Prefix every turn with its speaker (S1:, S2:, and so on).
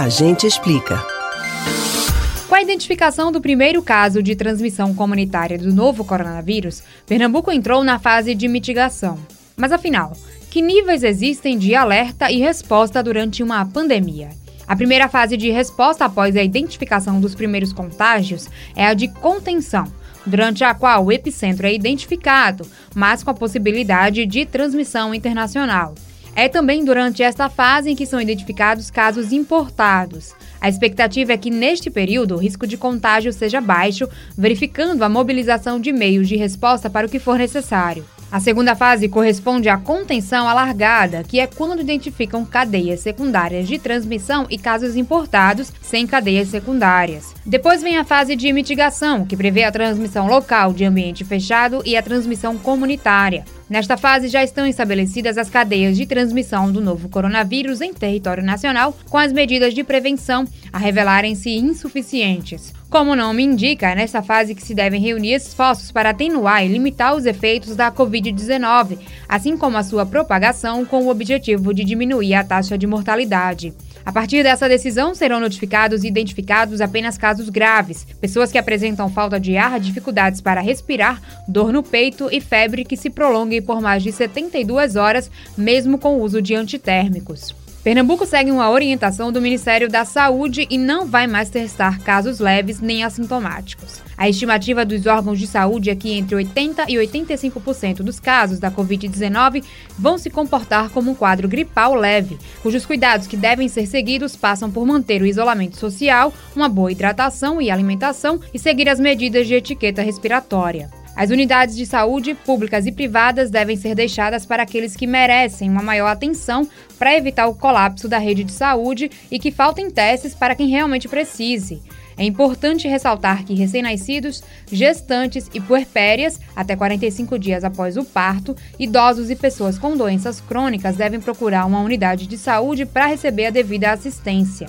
S1: A gente explica.
S2: Com a identificação do primeiro caso de transmissão comunitária do novo coronavírus, Pernambuco entrou na fase de mitigação. Mas afinal, que níveis existem de alerta e resposta durante uma pandemia? A primeira fase de resposta após a identificação dos primeiros contágios é a de contenção, durante a qual o epicentro é identificado, mas com a possibilidade de transmissão internacional. É também durante esta fase em que são identificados casos importados. A expectativa é que, neste período, o risco de contágio seja baixo, verificando a mobilização de meios de resposta para o que for necessário. A segunda fase corresponde à contenção alargada, que é quando identificam cadeias secundárias de transmissão e casos importados sem cadeias secundárias. Depois vem a fase de mitigação, que prevê a transmissão local de ambiente fechado e a transmissão comunitária. Nesta fase já estão estabelecidas as cadeias de transmissão do novo coronavírus em território nacional, com as medidas de prevenção a revelarem-se insuficientes. Como o nome indica, é nessa fase que se devem reunir esforços para atenuar e limitar os efeitos da Covid-19, assim como a sua propagação, com o objetivo de diminuir a taxa de mortalidade. A partir dessa decisão, serão notificados e identificados apenas casos graves, pessoas que apresentam falta de ar, dificuldades para respirar, dor no peito e febre que se prolongue por mais de 72 horas, mesmo com o uso de antitérmicos. Pernambuco segue uma orientação do Ministério da Saúde e não vai mais testar casos leves nem assintomáticos. A estimativa dos órgãos de saúde é que entre 80% e 85% dos casos da Covid-19 vão se comportar como um quadro gripal leve, cujos cuidados que devem ser seguidos passam por manter o isolamento social, uma boa hidratação e alimentação e seguir as medidas de etiqueta respiratória. As unidades de saúde, públicas e privadas, devem ser deixadas para aqueles que merecem uma maior atenção para evitar o colapso da rede de saúde e que faltem testes para quem realmente precise. É importante ressaltar que recém-nascidos, gestantes e puerpérias, até 45 dias após o parto, idosos e pessoas com doenças crônicas devem procurar uma unidade de saúde para receber a devida assistência.